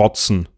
trotzen